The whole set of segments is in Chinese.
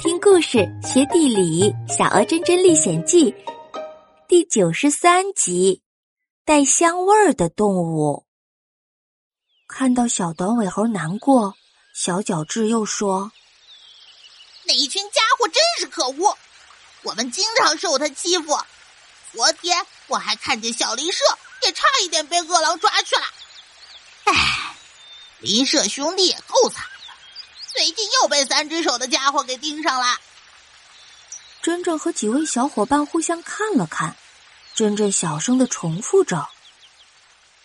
听故事学地理，《小鹅真真历险记》第九十三集：带香味儿的动物。看到小短尾猴难过，小角质又说：“那一群家伙真是可恶，我们经常受他欺负。昨天我还看见小林社也差一点被饿狼抓去了。唉，林社兄弟也够惨。”最近又被三只手的家伙给盯上了。珍珍和几位小伙伴互相看了看，珍珍小声的重复着：“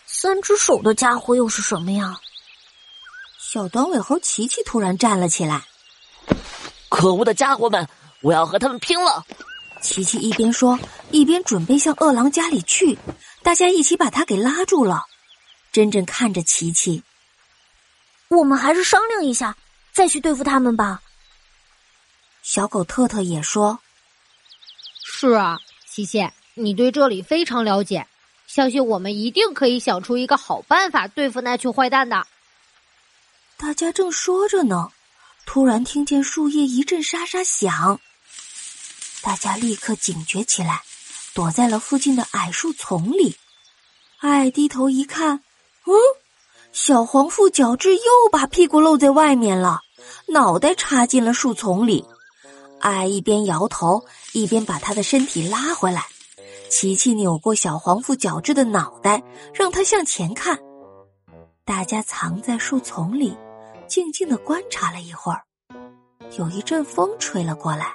三只手的家伙又是什么呀？”小短尾猴琪琪突然站了起来：“可恶的家伙们，我要和他们拼了！”琪琪一边说，一边准备向饿狼家里去。大家一起把他给拉住了。珍珍看着琪琪：“我们还是商量一下。”再去对付他们吧。小狗特特也说：“是啊，琪琪，你对这里非常了解，相信我们一定可以想出一个好办法对付那群坏蛋的。”大家正说着呢，突然听见树叶一阵沙沙响，大家立刻警觉起来，躲在了附近的矮树丛里。哎低头一看，嗯，小黄腹角质又把屁股露在外面了。脑袋插进了树丛里，爱一边摇头一边把他的身体拉回来。琪琪扭过小黄腹角质的脑袋，让他向前看。大家藏在树丛里，静静的观察了一会儿。有一阵风吹了过来，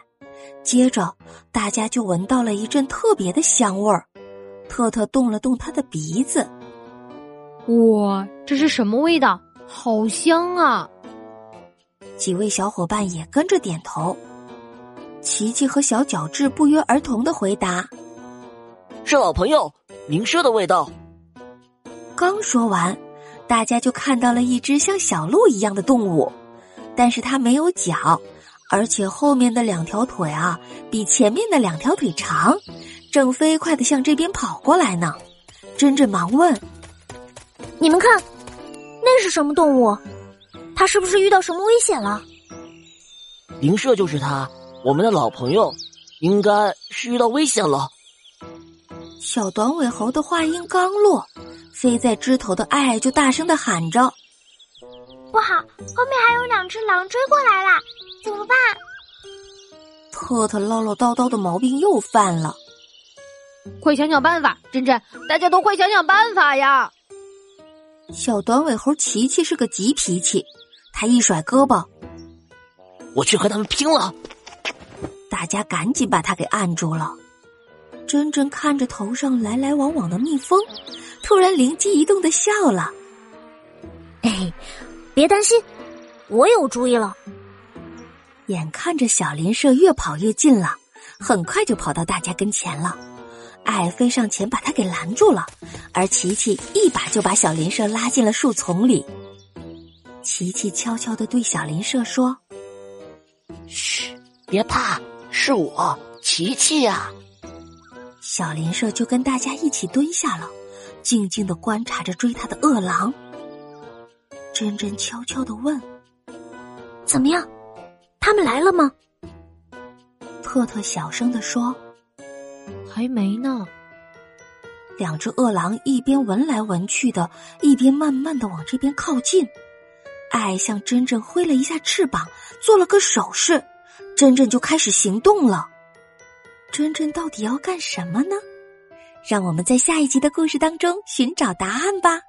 接着大家就闻到了一阵特别的香味儿。特特动了动他的鼻子，哇，这是什么味道？好香啊！几位小伙伴也跟着点头，琪琪和小角质不约而同的回答：“是老朋友灵麝的味道。”刚说完，大家就看到了一只像小鹿一样的动物，但是它没有脚，而且后面的两条腿啊比前面的两条腿长，正飞快的向这边跑过来呢。珍珍忙问：“你们看，那是什么动物？”他是不是遇到什么危险了？灵社就是他，我们的老朋友，应该是遇到危险了。小短尾猴的话音刚落，飞在枝头的爱就大声的喊着：“不好，后面还有两只狼追过来了，怎么办？”特特唠唠叨叨的毛病又犯了，快想想办法！珍珍，大家都快想想办法呀！小短尾猴琪琪是个急脾气。他一甩胳膊，我去和他们拼了！大家赶紧把他给按住了。珍珍看着头上来来往往的蜜蜂，突然灵机一动的笑了：“哎，别担心，我有主意了。”眼看着小林社越跑越近了，很快就跑到大家跟前了。爱飞上前把他给拦住了，而琪琪一把就把小林社拉进了树丛里。琪琪悄悄的对小林社说：“嘘，别怕，是我，琪琪呀。”小林社就跟大家一起蹲下了，静静的观察着追他的饿狼。珍珍悄悄的问：“怎么样？他们来了吗？”特特小声的说：“还没呢。”两只饿狼一边闻来闻去的，一边慢慢的往这边靠近。爱向珍珍挥了一下翅膀，做了个手势，珍珍就开始行动了。珍珍到底要干什么呢？让我们在下一集的故事当中寻找答案吧。